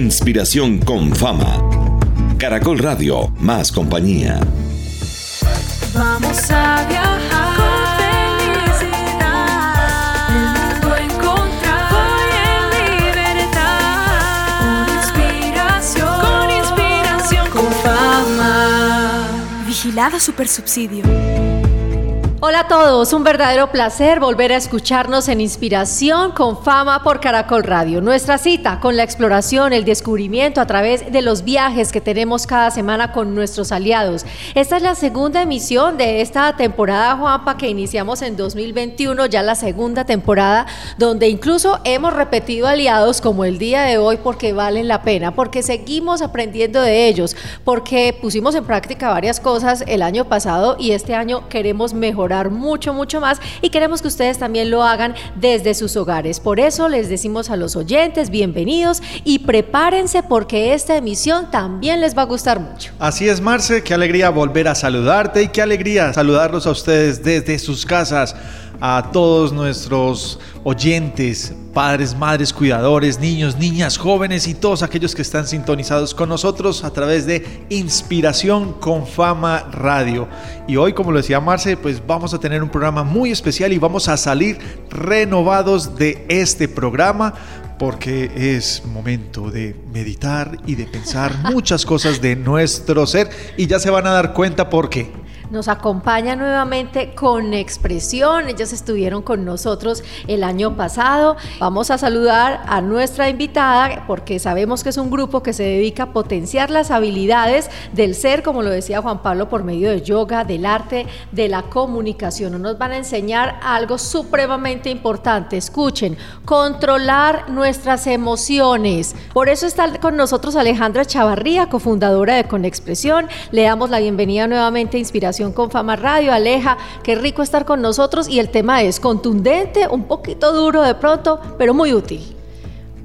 Inspiración con fama. Caracol Radio, más compañía. Vamos a viajar con felicidad. El mundo encontrar en libertad. Con inspiración, con inspiración, con fama. Vigilada Supersubsidio. Hola a todos, un verdadero placer volver a escucharnos en Inspiración con Fama por Caracol Radio. Nuestra cita con la exploración, el descubrimiento a través de los viajes que tenemos cada semana con nuestros aliados. Esta es la segunda emisión de esta temporada, Juanpa, que iniciamos en 2021, ya la segunda temporada, donde incluso hemos repetido aliados como el día de hoy porque valen la pena, porque seguimos aprendiendo de ellos, porque pusimos en práctica varias cosas el año pasado y este año queremos mejorar mucho, mucho más y queremos que ustedes también lo hagan desde sus hogares. Por eso les decimos a los oyentes, bienvenidos y prepárense porque esta emisión también les va a gustar mucho. Así es, Marce, qué alegría volver a saludarte y qué alegría saludarlos a ustedes desde sus casas a todos nuestros oyentes, padres, madres, cuidadores, niños, niñas, jóvenes y todos aquellos que están sintonizados con nosotros a través de Inspiración con Fama Radio. Y hoy, como lo decía Marce, pues vamos a tener un programa muy especial y vamos a salir renovados de este programa porque es momento de meditar y de pensar muchas cosas de nuestro ser y ya se van a dar cuenta por qué. Nos acompaña nuevamente con expresión. Ellos estuvieron con nosotros el año pasado. Vamos a saludar a nuestra invitada porque sabemos que es un grupo que se dedica a potenciar las habilidades del ser, como lo decía Juan Pablo, por medio de yoga, del arte, de la comunicación. Nos van a enseñar algo supremamente importante. Escuchen, controlar nuestras emociones. Por eso está con nosotros Alejandra Chavarría, cofundadora de Conexpresión. Le damos la bienvenida nuevamente a Inspiración con Fama Radio. Aleja, qué rico estar con nosotros y el tema es contundente, un poquito duro de pronto, pero muy útil.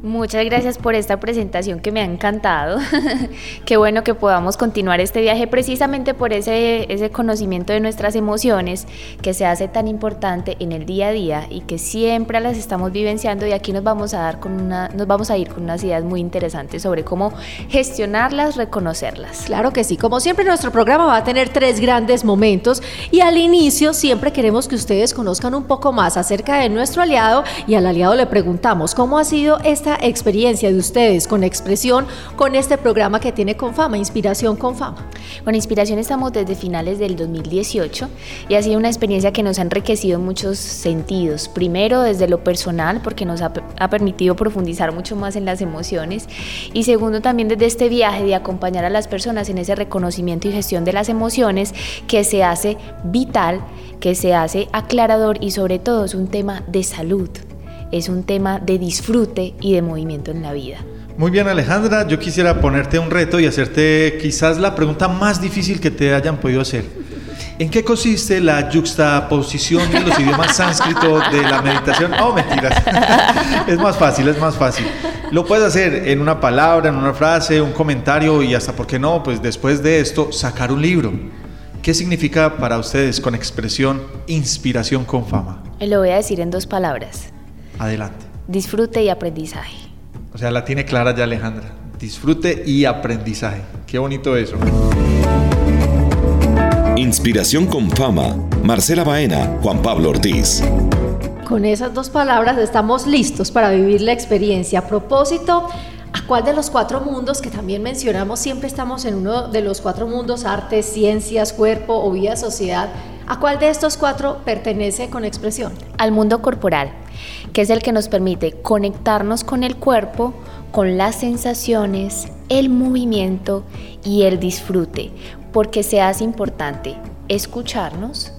Muchas gracias por esta presentación que me ha encantado. Qué bueno que podamos continuar este viaje precisamente por ese, ese conocimiento de nuestras emociones que se hace tan importante en el día a día y que siempre las estamos vivenciando y aquí nos vamos a dar con una, nos vamos a ir con unas ideas muy interesantes sobre cómo gestionarlas, reconocerlas. Claro que sí, como siempre nuestro programa va a tener tres grandes momentos y al inicio siempre queremos que ustedes conozcan un poco más acerca de nuestro aliado y al aliado le preguntamos cómo ha sido esta experiencia de ustedes con expresión con este programa que tiene con fama, Inspiración con fama? Con Inspiración estamos desde finales del 2018 y ha sido una experiencia que nos ha enriquecido en muchos sentidos. Primero desde lo personal porque nos ha, ha permitido profundizar mucho más en las emociones y segundo también desde este viaje de acompañar a las personas en ese reconocimiento y gestión de las emociones que se hace vital, que se hace aclarador y sobre todo es un tema de salud es un tema de disfrute y de movimiento en la vida. Muy bien Alejandra, yo quisiera ponerte un reto y hacerte quizás la pregunta más difícil que te hayan podido hacer. ¿En qué consiste la juxtaposición de los idiomas sánscritos de la meditación? Oh, mentiras. es más fácil, es más fácil. Lo puedes hacer en una palabra, en una frase, un comentario y hasta, ¿por qué no? Pues después de esto, sacar un libro. ¿Qué significa para ustedes con expresión inspiración con fama? Lo voy a decir en dos palabras. Adelante. Disfrute y aprendizaje. O sea, la tiene clara ya Alejandra. Disfrute y aprendizaje. Qué bonito eso. Inspiración con fama. Marcela Baena, Juan Pablo Ortiz. Con esas dos palabras estamos listos para vivir la experiencia. A propósito, ¿a cuál de los cuatro mundos que también mencionamos siempre estamos en uno de los cuatro mundos, arte, ciencias, cuerpo o vida, sociedad? ¿A cuál de estos cuatro pertenece con expresión? Al mundo corporal que es el que nos permite conectarnos con el cuerpo, con las sensaciones, el movimiento y el disfrute, porque se hace importante escucharnos,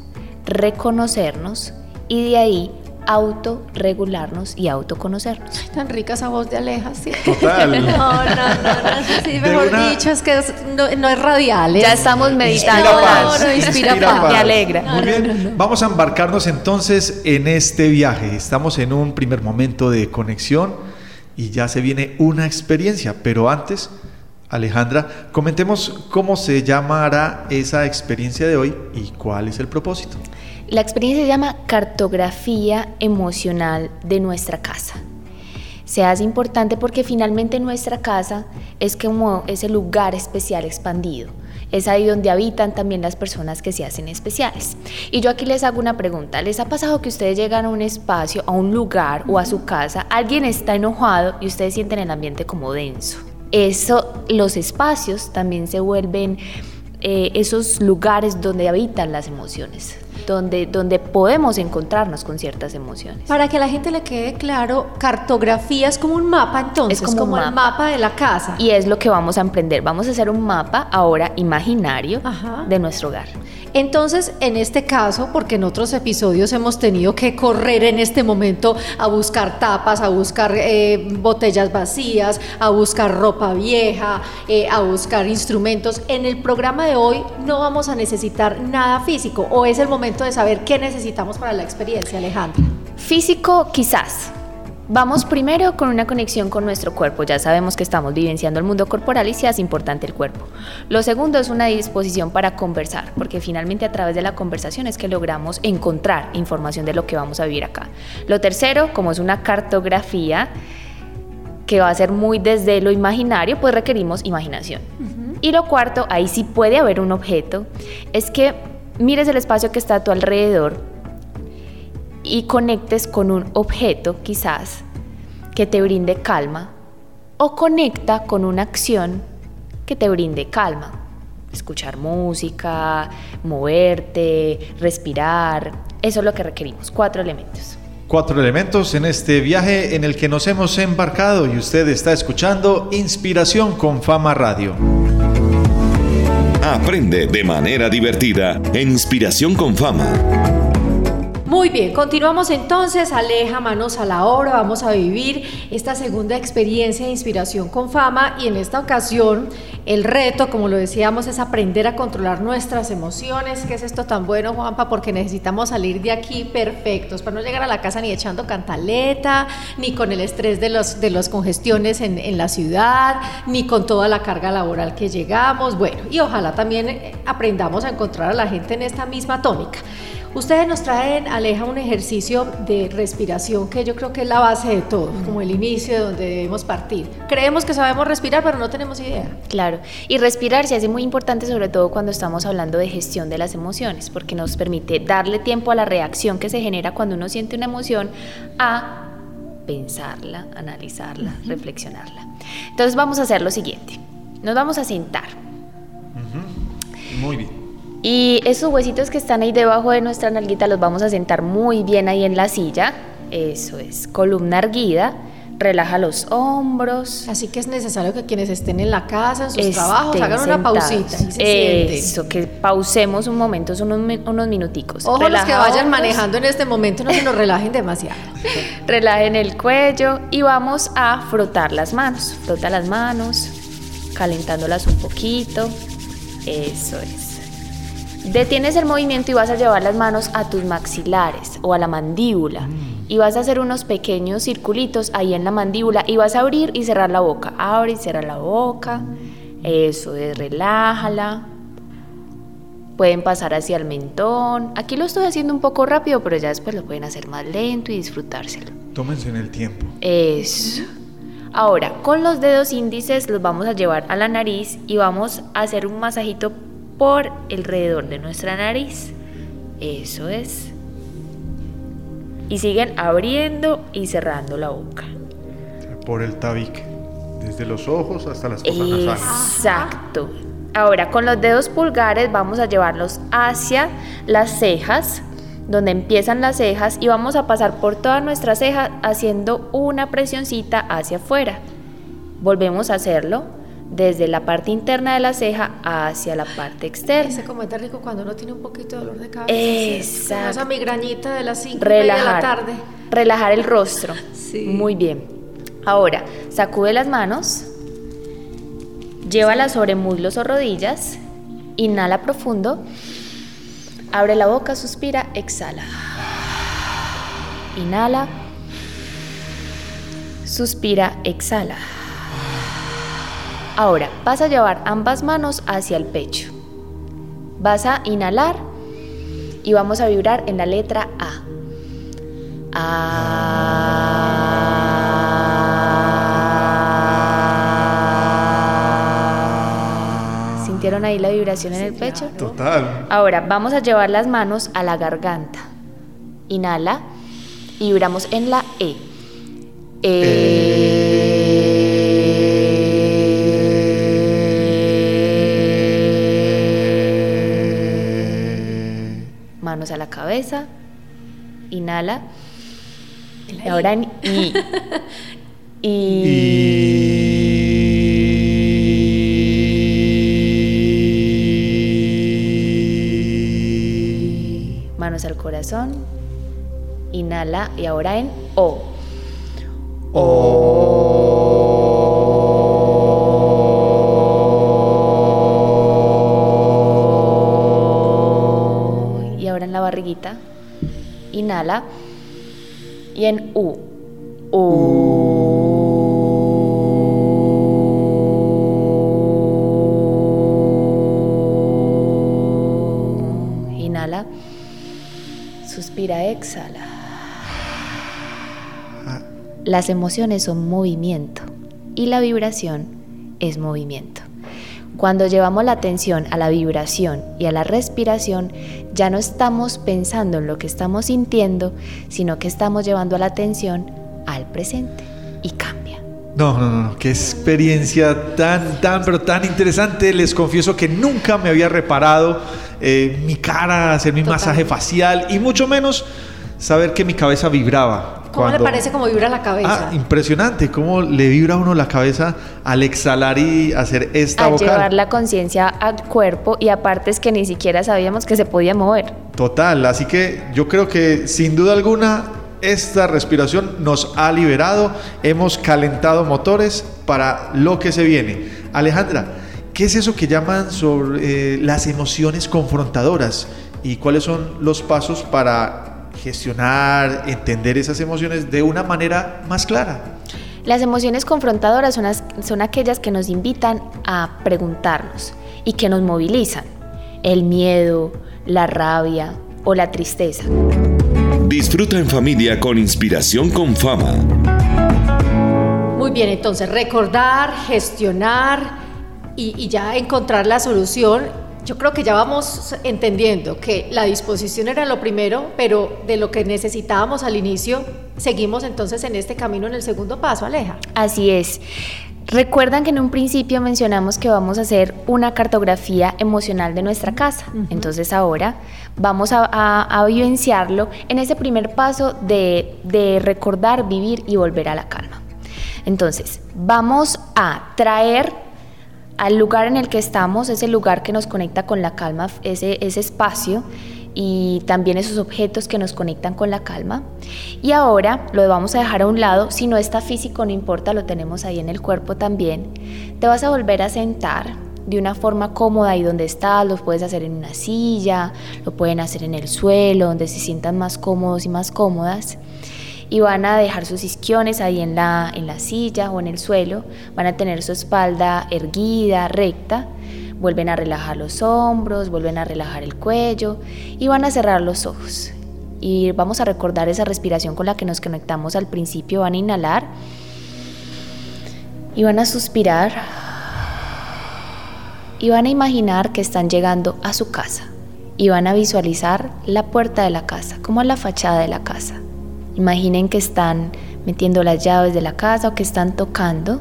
reconocernos y de ahí autorregularnos y autoconocernos. tan rica esa voz de Aleja, sí. Total. No, no, no, sí, mejor dicho, es que no, es radial. Ya estamos meditando. Inspira paz. No, no, inspira, paz. Me alegra. Muy bien, vamos a embarcarnos entonces en este viaje. Estamos en un primer momento de conexión y ya se viene una experiencia, pero antes... Alejandra, comentemos cómo se llamará esa experiencia de hoy y cuál es el propósito. La experiencia se llama cartografía emocional de nuestra casa. se hace importante porque finalmente nuestra casa es como ese lugar especial expandido. Es ahí donde habitan también las personas que se hacen especiales. Y yo aquí les hago una pregunta. ¿Les ha pasado que ustedes llegan a un espacio, a un lugar o a su casa, alguien está enojado y ustedes sienten el ambiente como denso? Eso, los espacios también se vuelven eh, esos lugares donde habitan las emociones, donde, donde podemos encontrarnos con ciertas emociones. Para que a la gente le quede claro, cartografía es como un mapa entonces, Es como un el mapa. mapa de la casa. Y es lo que vamos a emprender. Vamos a hacer un mapa ahora imaginario Ajá. de nuestro hogar. Entonces, en este caso, porque en otros episodios hemos tenido que correr en este momento a buscar tapas, a buscar eh, botellas vacías, a buscar ropa vieja, eh, a buscar instrumentos, en el programa de hoy no vamos a necesitar nada físico o es el momento de saber qué necesitamos para la experiencia, Alejandra. Físico, quizás. Vamos primero con una conexión con nuestro cuerpo. Ya sabemos que estamos vivenciando el mundo corporal y se hace importante el cuerpo. Lo segundo es una disposición para conversar, porque finalmente a través de la conversación es que logramos encontrar información de lo que vamos a vivir acá. Lo tercero, como es una cartografía que va a ser muy desde lo imaginario, pues requerimos imaginación. Y lo cuarto, ahí sí puede haber un objeto, es que mires el espacio que está a tu alrededor y conectes con un objeto quizás que te brinde calma o conecta con una acción que te brinde calma. Escuchar música, moverte, respirar, eso es lo que requerimos, cuatro elementos. Cuatro elementos en este viaje en el que nos hemos embarcado y usted está escuchando Inspiración con Fama Radio. Aprende de manera divertida en Inspiración con Fama. Muy bien, continuamos entonces, Aleja, manos a la obra, vamos a vivir esta segunda experiencia de inspiración con fama y en esta ocasión el reto, como lo decíamos, es aprender a controlar nuestras emociones. ¿Qué es esto tan bueno, Juanpa? Porque necesitamos salir de aquí perfectos, para no llegar a la casa ni echando cantaleta, ni con el estrés de los, de los congestiones en, en la ciudad, ni con toda la carga laboral que llegamos. Bueno, y ojalá también eh, aprendamos a encontrar a la gente en esta misma tónica. Ustedes nos traen, Aleja, un ejercicio de respiración que yo creo que es la base de todo, como el inicio de donde debemos partir. Creemos que sabemos respirar, pero no tenemos idea. Claro, y respirar se hace muy importante sobre todo cuando estamos hablando de gestión de las emociones, porque nos permite darle tiempo a la reacción que se genera cuando uno siente una emoción a pensarla, analizarla, reflexionarla. Entonces vamos a hacer lo siguiente, nos vamos a sentar. Muy bien. Y esos huesitos que están ahí debajo de nuestra nalguita los vamos a sentar muy bien ahí en la silla. Eso es, columna erguida. Relaja los hombros. Así que es necesario que quienes estén en la casa, en sus trabajos, hagan una sentados. pausita y se sienten. Eso, que pausemos un momento, son unos, unos minuticos. Ojo los que Relaja vayan hombros, manejando en este momento, no se nos relajen demasiado. Relajen el cuello y vamos a frotar las manos. Frota las manos, calentándolas un poquito. Eso es. Detienes el movimiento y vas a llevar las manos a tus maxilares o a la mandíbula. Y vas a hacer unos pequeños circulitos ahí en la mandíbula y vas a abrir y cerrar la boca. Abre y cierra la boca. Eso es, relájala. Pueden pasar hacia el mentón. Aquí lo estoy haciendo un poco rápido, pero ya después lo pueden hacer más lento y disfrutárselo. Tómense en el tiempo. Eso. Ahora, con los dedos índices los vamos a llevar a la nariz y vamos a hacer un masajito por alrededor de nuestra nariz. Eso es. Y siguen abriendo y cerrando la boca. Por el tabique. Desde los ojos hasta las fosas nasales. Exacto. Ahora, con los dedos pulgares vamos a llevarlos hacia las cejas, donde empiezan las cejas, y vamos a pasar por toda nuestra ceja haciendo una presioncita hacia afuera. Volvemos a hacerlo desde la parte interna de la ceja hacia la parte externa. Ese como está rico cuando uno tiene un poquito de dolor de cabeza. Como esa Exacto. migrañita de las 5 de la tarde. Relajar el rostro. Sí. Muy bien. Ahora, sacude las manos. Llévalas sobre muslos o rodillas. Inhala profundo. Abre la boca, suspira, exhala. Inhala. Suspira, exhala. Ahora vas a llevar ambas manos hacia el pecho. Vas a inhalar y vamos a vibrar en la letra A. A. ¿Sintieron ahí la vibración en el pecho? Total. Ahora vamos a llevar las manos a la garganta. Inhala y vibramos en la E. e. Manos a la cabeza. Inhala. Y ahora en I. Y manos al corazón. Inhala y ahora en O. O. barriguita. Inhala. Y en U. U. Inhala. Suspira, exhala. Las emociones son movimiento y la vibración es movimiento. Cuando llevamos la atención a la vibración y a la respiración, ya no estamos pensando en lo que estamos sintiendo, sino que estamos llevando la atención al presente y cambia. No, no, no, qué experiencia tan, tan, pero tan interesante. Les confieso que nunca me había reparado eh, mi cara, hacer mi masaje facial y mucho menos saber que mi cabeza vibraba. ¿Cómo cuando- le parece cómo vibra la cabeza? Ah, impresionante, cómo le vibra a uno la cabeza al exhalar y hacer esta Al vocal. llevar la conciencia al cuerpo y aparte es que ni siquiera sabíamos que se podía mover. Total, así que yo creo que sin duda alguna esta respiración nos ha liberado, hemos calentado motores para lo que se viene. Alejandra, ¿qué es eso que llaman sobre eh, las emociones confrontadoras y cuáles son los pasos para gestionar, entender esas emociones de una manera más clara? Las emociones confrontadoras son, as- son aquellas que nos invitan a preguntarnos y que nos movilizan. El miedo, la rabia o la tristeza. Disfruta en familia con inspiración con fama. Muy bien, entonces recordar, gestionar y, y ya encontrar la solución. Yo creo que ya vamos entendiendo que la disposición era lo primero, pero de lo que necesitábamos al inicio, seguimos entonces en este camino en el segundo paso, Aleja. Así es. Recuerdan que en un principio mencionamos que vamos a hacer una cartografía emocional de nuestra casa. Entonces ahora vamos a, a- a vivenciarlo en ese primer paso de, de recordar, vivir y volver a la calma. Entonces vamos a traer al lugar en el que estamos, ese lugar que nos conecta con la calma, ese, ese espacio y también esos objetos que nos conectan con la calma. Y ahora lo vamos a dejar a un lado, si no está físico, no importa, lo tenemos ahí en el cuerpo también. Te vas a volver a sentar de una forma cómoda y donde estás, lo puedes hacer en una silla, lo pueden hacer en el suelo, donde se sientan más cómodos y más cómodas y van a dejar sus isquiones ahí en la, en la silla o en el suelo, van a tener su espalda erguida, recta, vuelven a relajar los hombros, vuelven a relajar el cuello y van a cerrar los ojos. Y vamos a recordar esa respiración con la que nos conectamos al principio, van a inhalar y van a suspirar y van a imaginar que están llegando a su casa y van a visualizar la puerta de la casa, como la fachada de la casa. Imaginen que están metiendo las llaves de la casa o que están tocando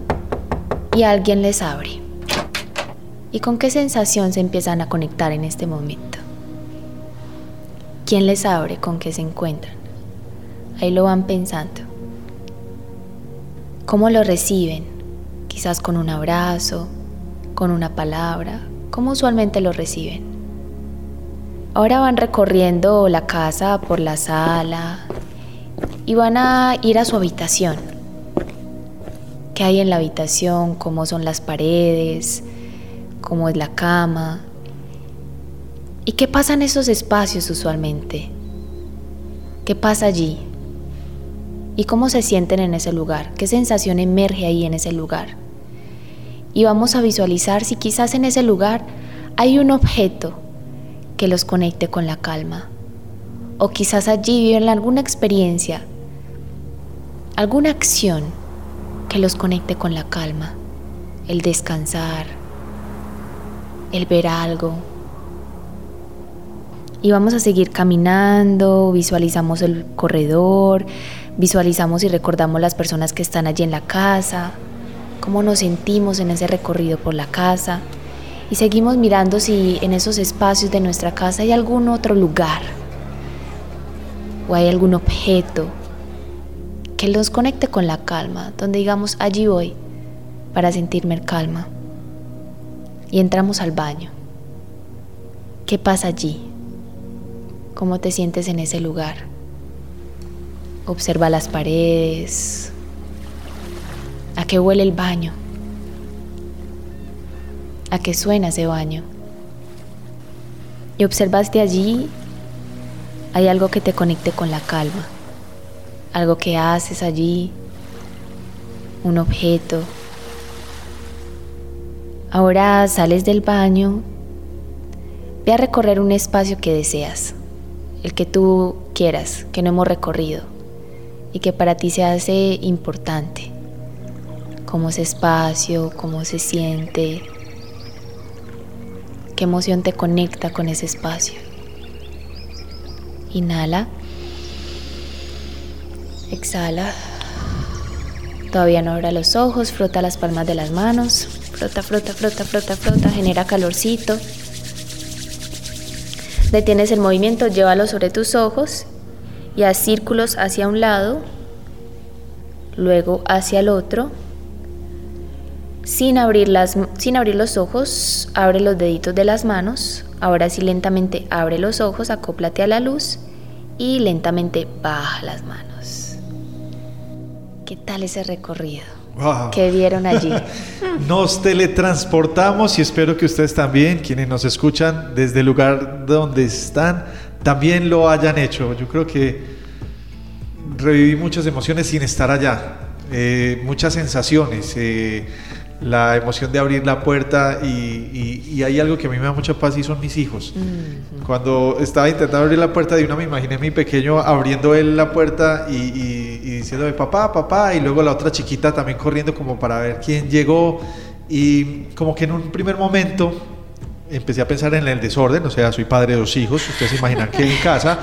y alguien les abre. ¿Y con qué sensación se empiezan a conectar en este momento? ¿Quién les abre? ¿Con qué se encuentran? Ahí lo van pensando. ¿Cómo lo reciben? Quizás con un abrazo, con una palabra. ¿Cómo usualmente lo reciben? Ahora van recorriendo la casa por la sala, y van a ir a su habitación. ¿Qué hay en la habitación? ¿Cómo son las paredes? ¿Cómo es la cama? ¿Y qué pasa en esos espacios usualmente? ¿Qué pasa allí? ¿Y cómo se sienten en ese lugar? ¿Qué sensación emerge ahí en ese lugar? Y vamos a visualizar si quizás en ese lugar hay un objeto que los conecte con la calma. O quizás allí viven alguna experiencia alguna acción que los conecte con la calma, el descansar, el ver algo. Y vamos a seguir caminando, visualizamos el corredor, visualizamos y recordamos las personas que están allí en la casa, cómo nos sentimos en ese recorrido por la casa. Y seguimos mirando si en esos espacios de nuestra casa hay algún otro lugar o hay algún objeto que los conecte con la calma, donde digamos, allí voy para sentirme calma. Y entramos al baño. ¿Qué pasa allí? ¿Cómo te sientes en ese lugar? Observa las paredes. ¿A qué huele el baño? ¿A qué suena ese baño? Y observaste allí, hay algo que te conecte con la calma algo que haces allí, un objeto. Ahora sales del baño, ve a recorrer un espacio que deseas, el que tú quieras, que no hemos recorrido y que para ti se hace importante. Cómo ese espacio, cómo se siente, qué emoción te conecta con ese espacio. Inhala. Exhala. Todavía no abra los ojos, frota las palmas de las manos. Frota, frota, frota, frota, frota. Genera calorcito. Detienes el movimiento, llévalo sobre tus ojos y haz círculos hacia un lado, luego hacia el otro. Sin abrir, las, sin abrir los ojos, abre los deditos de las manos. Ahora sí lentamente abre los ojos, acóplate a la luz y lentamente baja las manos. ¿Qué tal ese recorrido? Wow. ¿Qué vieron allí? Nos teletransportamos y espero que ustedes también, quienes nos escuchan desde el lugar donde están, también lo hayan hecho. Yo creo que reviví muchas emociones sin estar allá, eh, muchas sensaciones. eh, la emoción de abrir la puerta y, y- y hay algo que a mí me da mucha paz y son mis hijos. Cuando estaba intentando abrir la puerta de una, me imaginé a mi pequeño abriendo él la puerta y, y, y diciéndome papá, papá, y luego la otra chiquita también corriendo como para ver quién llegó. Y como que en un primer momento empecé a pensar en el desorden, o sea, soy padre de dos hijos, ustedes se imaginan que en casa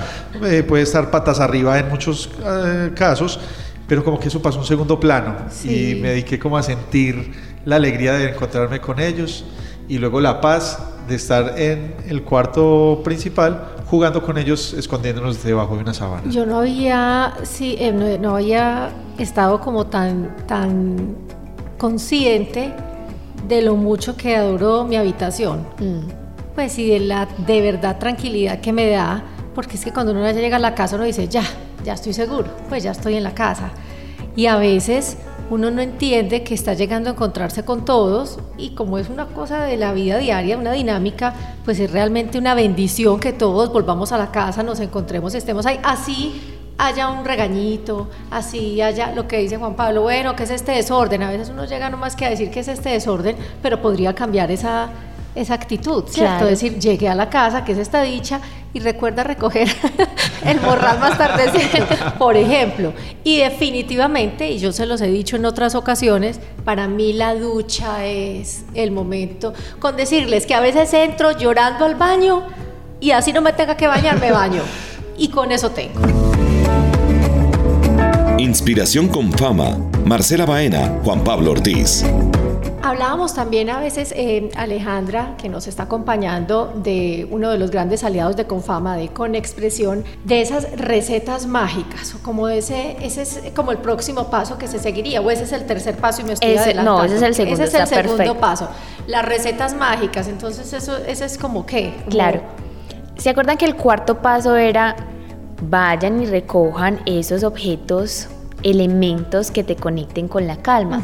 eh, puede estar patas arriba en muchos eh, casos, pero como que eso pasó a un segundo plano Sí. y me dediqué como a sentir la alegría de encontrarme con ellos y luego la paz de estar en el cuarto principal jugando con ellos, escondiéndonos debajo de una sábana. Yo no había, sí, eh, no, no había estado como tan, tan consciente de lo mucho que adoro mi habitación. Mm, Pues y de la de verdad tranquilidad que me da, porque es que cuando uno ya llega a la casa uno dice, ya, ya estoy seguro, pues ya estoy en la casa. Y a veces uno no entiende que está llegando a encontrarse con todos y como es una cosa de la vida diaria, una dinámica, pues es realmente una bendición que todos volvamos a la casa, nos encontremos, estemos ahí. Así haya un regañito, así haya lo que dice Juan Pablo, bueno, ¿qué es este desorden? A veces uno llega nomás que a decir que es este desorden, pero podría cambiar esa, esa actitud, ¿cierto? Claro. Es decir, llegué a la casa, que es esta dicha, y recuerda recoger el morral más tardecito, por ejemplo. Y definitivamente, y yo se los he dicho en otras ocasiones, para mí la ducha es el momento, con decirles que a veces entro llorando al baño y así no me tenga que bañar, me baño. Y con eso tengo. Inspiración con fama. Marcela Baena, Juan Pablo Ortiz. Hablábamos también a veces, eh, Alejandra, que nos está acompañando, de uno de los grandes aliados de Confama, de Conexpresión, de esas recetas mágicas, o como ese, ese es como el próximo paso que se seguiría, o ese es el tercer paso y me estoy Ese- adelantando. no, ese es el segundo, Ese es el segundo perfecto. paso. Las recetas mágicas, entonces eso, ese es como qué? Como- Claro. ¿Se acuerdan que el cuarto paso era vayan y recojan esos objetos, elementos que te conecten con la calma?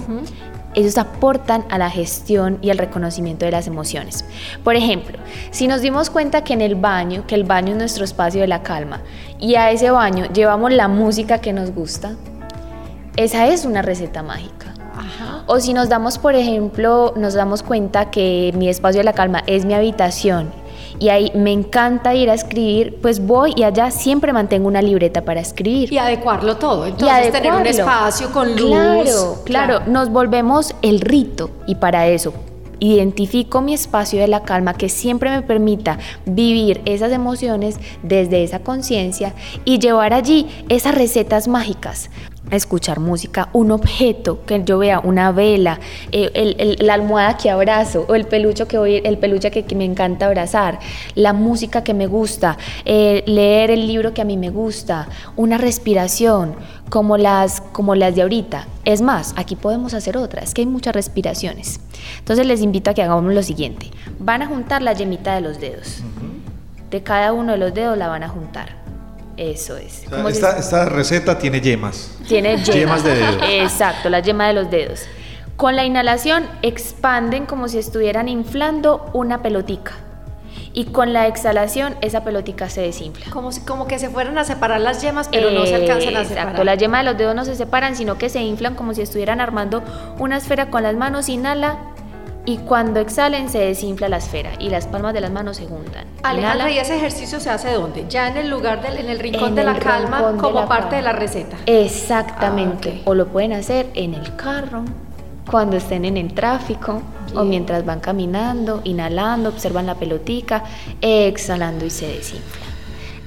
Esos aportan a la gestión y al reconocimiento de las emociones. Por ejemplo, si nos dimos cuenta que en el baño, que el baño es nuestro espacio de la calma, y a ese baño llevamos la música que nos gusta, esa es una receta mágica. Ajá. O si nos damos, por ejemplo, nos damos cuenta que mi espacio de la calma es mi habitación y ahí me encanta ir a escribir, pues voy y allá siempre mantengo una libreta para escribir. Y adecuarlo todo. Y Entonces, tener un espacio con luz. Claro, claro, nos volvemos el rito y para eso identifico mi espacio de la calma que siempre me permita vivir esas emociones desde esa conciencia y llevar allí esas recetas mágicas escuchar música, un objeto que yo vea, una vela, eh, el- el- la almohada que abrazo o el peluche que, voy, el peluche que, que me encanta abrazar, la música que me gusta, eh, leer el libro que a mí me gusta, una respiración como las, como las de ahorita. Es más, aquí podemos hacer otras, que hay muchas respiraciones. Entonces les invito a que hagamos lo siguiente. Van a juntar la yemita de los dedos. De cada uno de los dedos la van a juntar. Eso es. O sea, esta, esta receta tiene yemas. tiene yemas. Yemas de dedo. Exacto, la yema de los dedos. Con la inhalación expanden como si estuvieran inflando una pelotica. Y con la exhalación esa pelotica se desinfla. Como, si, como que se fueran a separar las yemas, pero no se alcanzan a separar. Exacto, la yema de los dedos no se separan, sino que se inflan como si estuvieran armando una esfera con las manos. Inhala y cuando exhalen se desinfla la esfera y las palmas de las manos se juntan. Alejandra, Inhala. ¿y ese ejercicio se hace dónde? Ya en el lugar, del, en el rincón En de la calma, de como la parte de la receta. Exactamente. Ah. O lo pueden hacer en el carro, cuando estén en el tráfico, o mientras van caminando, inhalando, observan la pelotica, exhalando y se desinfla.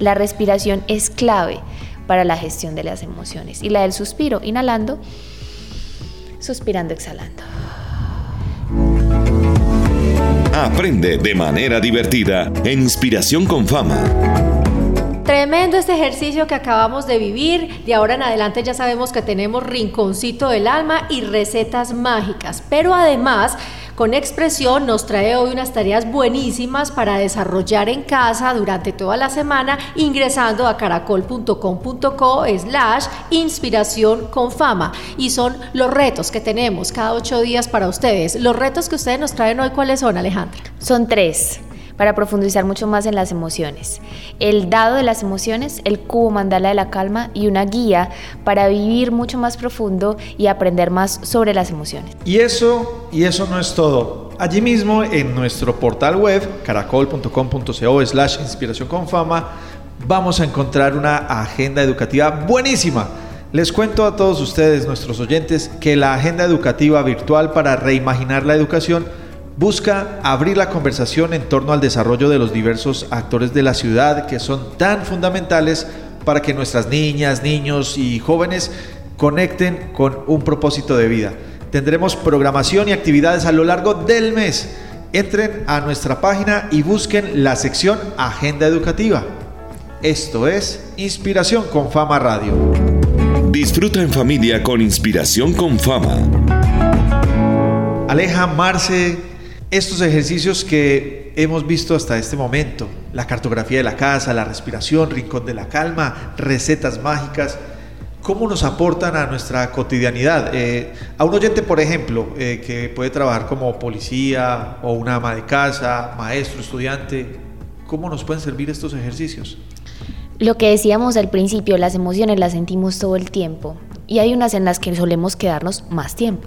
La respiración es clave para la gestión de las emociones. Y la del suspiro, inhalando, suspirando, exhalando. Aprende de manera divertida Inspiración con Fama. Tremendo este ejercicio que acabamos de vivir. De ahora en adelante ya sabemos que tenemos rinconcito del alma y recetas mágicas. Pero además, con expresión nos trae hoy unas tareas buenísimas para desarrollar en casa durante toda la semana ingresando a caracol.com.co slash inspiración con fama. Y son los retos que tenemos cada ocho días para ustedes. Los retos que ustedes nos traen hoy, ¿cuáles son, Alejandra? Son tres para profundizar mucho más en las emociones. El dado de las emociones, el cubo mandala de la calma y una guía para vivir mucho más profundo y aprender más sobre las emociones. Y eso, y eso no es todo. Allí mismo en nuestro portal web, caracol.com.co slash inspiración con fama, vamos a encontrar una agenda educativa buenísima. Les cuento a todos ustedes, nuestros oyentes, que la agenda educativa virtual para reimaginar la educación busca abrir la conversación en torno al desarrollo de los diversos actores de la ciudad que son tan fundamentales para que nuestras niñas, niños y jóvenes conecten con un propósito de vida. Tendremos programación y actividades a lo largo del mes. Entren a nuestra página y busquen la sección Agenda Educativa. Esto es Inspiración con Fama Radio. Disfruta en familia con Inspiración con Fama. Aleja, Marce, estos ejercicios que hemos visto hasta este momento, la cartografía de la casa, la respiración, rincón de la calma, recetas mágicas, ¿cómo nos aportan a nuestra cotidianidad? Eh, a un oyente, por ejemplo, eh, que puede trabajar como policía o una ama de casa, maestro, estudiante, ¿cómo nos pueden servir estos ejercicios? Lo que decíamos al principio, las emociones las sentimos todo el tiempo y hay unas en las que solemos quedarnos más tiempo,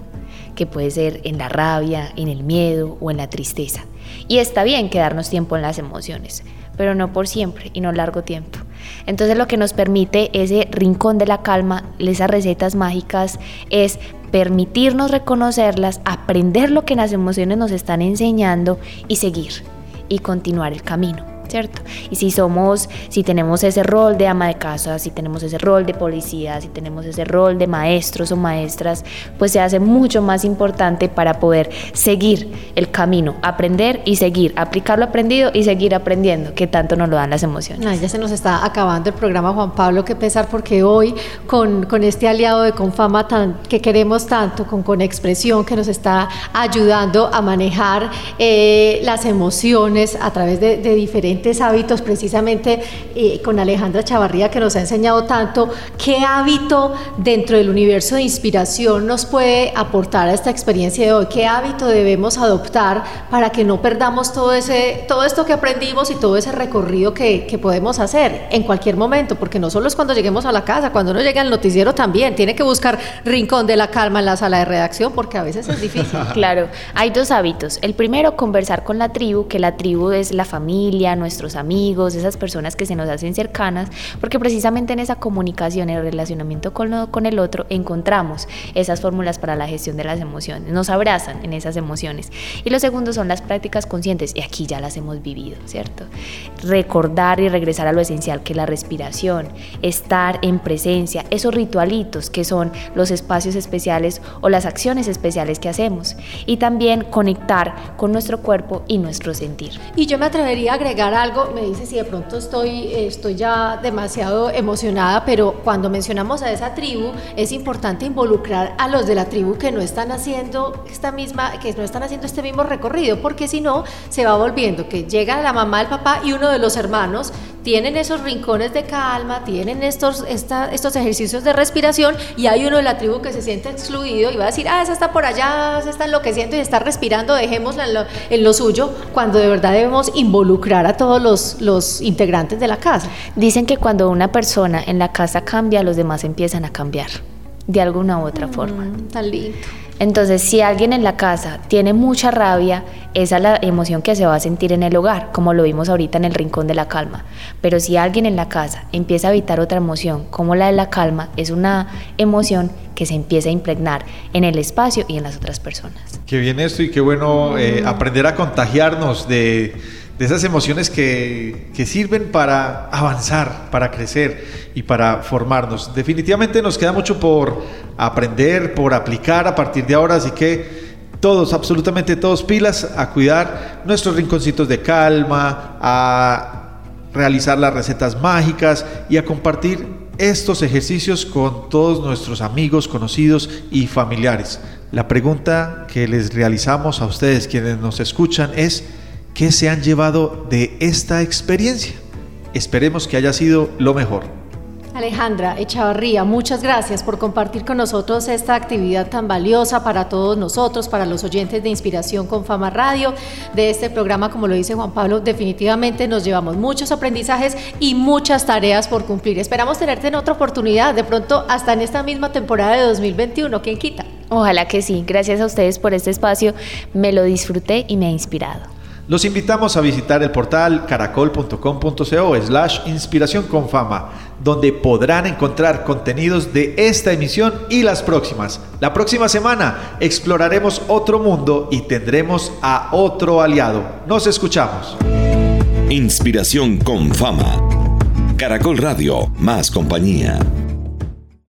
que puede ser en la rabia, en el miedo o en la tristeza. Y está bien quedarnos tiempo en las emociones, pero no por siempre y no largo tiempo. Entonces lo que nos permite ese rincón de la calma, esas recetas mágicas, es permitirnos reconocerlas, aprender lo que las emociones nos están enseñando y seguir y continuar el camino. ¿Cierto? Y si somos, si tenemos ese rol de ama de casa, si tenemos ese rol de policía, si tenemos ese rol de maestros o maestras, pues se hace mucho más importante para poder seguir el camino, aprender y seguir, aplicar lo aprendido y seguir aprendiendo, que tanto nos lo dan las emociones. Ay, ya se nos está acabando el programa, Juan Pablo, que pesar porque hoy con, con este aliado de Confama tan, que queremos tanto, con, expresión, que nos está ayudando a manejar eh, las emociones a través de diferentes hábitos, precisamente eh, con Alejandra Chavarría, que nos ha enseñado tanto, qué hábito dentro del universo de inspiración nos puede aportar a esta experiencia de hoy, qué hábito debemos adoptar para que no perdamos todo, ese, todo esto que aprendimos y todo ese recorrido que, que podemos hacer en cualquier momento, porque no solo es cuando lleguemos a la casa, cuando uno llega al noticiero también, tiene que buscar rincón de la calma en la sala de redacción, porque a veces es difícil. Claro, hay dos hábitos. El primero, conversar con la tribu, que la tribu es la familia, nuestros amigos, esas personas que se nos hacen cercanas, porque precisamente en esa comunicación, el relacionamiento con, con el otro, encontramos esas fórmulas para la gestión de las emociones, nos abrazan en esas emociones. Y lo segundo son las prácticas conscientes, y aquí ya las hemos vivido, ¿cierto? Recordar y regresar a lo esencial, que es la respiración, estar en presencia, esos ritualitos que son los espacios especiales o las acciones especiales que hacemos, y también conectar con nuestro cuerpo y nuestro sentir. Y yo me atrevería a agregar algo, me dice si de pronto estoy, estoy ya demasiado emocionada, pero cuando mencionamos a esa tribu, es importante involucrar a los de la tribu que no están haciendo esta misma, que no están haciendo este mismo recorrido, porque si no, se va volviendo que llega la mamá, el papá y uno de los hermanos tienen esos rincones de calma, tienen estos, estos ejercicios de respiración y hay uno de la tribu que se siente excluido y va a decir, ah, esa está por allá, se está enloqueciendo y está respirando, dejémosla en lo, en lo suyo, cuando de verdad debemos involucrar a todos los, los integrantes de la casa. Dicen que cuando una persona en la casa cambia, los demás empiezan a cambiar, de alguna u otra forma. Mm, tan lindo. Entonces, si alguien en la casa tiene mucha rabia, esa es la emoción que se va a sentir en el hogar, como lo vimos ahorita en el rincón de la calma. Pero si alguien en la casa empieza a evitar otra emoción, como la de la calma, es una emoción que se empieza a impregnar en el espacio y en las otras personas. Qué bien esto y qué bueno eh, aprender a contagiarnos de de esas emociones que, que, sirven para avanzar, para crecer y para formarnos. Definitivamente nos queda mucho por aprender, por aplicar a partir de ahora, así que todos, absolutamente todos pilas a cuidar nuestros rinconcitos de calma, a realizar las recetas mágicas y a compartir estos ejercicios con todos nuestros amigos, conocidos y familiares. La pregunta que les realizamos a ustedes quienes nos escuchan es, ¿Qué se han llevado de esta experiencia? Esperemos que haya sido lo mejor. Alejandra Echavarría, muchas gracias por compartir con nosotros esta actividad tan valiosa para todos nosotros, para los oyentes de Inspiración con Fama Radio. De este programa, como lo dice Juan Pablo, definitivamente nos llevamos muchos aprendizajes y muchas tareas por cumplir. Esperamos tenerte en otra oportunidad, de pronto hasta en esta misma temporada de 2021. ¿Quién quita? Ojalá que sí. Gracias a ustedes por este espacio. Me lo disfruté y me ha inspirado. Los invitamos a visitar el portal caracol.com.co slash inspiración con fama, donde podrán encontrar contenidos de esta emisión y las próximas. La próxima semana exploraremos otro mundo y tendremos a otro aliado. Nos escuchamos. Inspiración con fama. Caracol Radio, más compañía.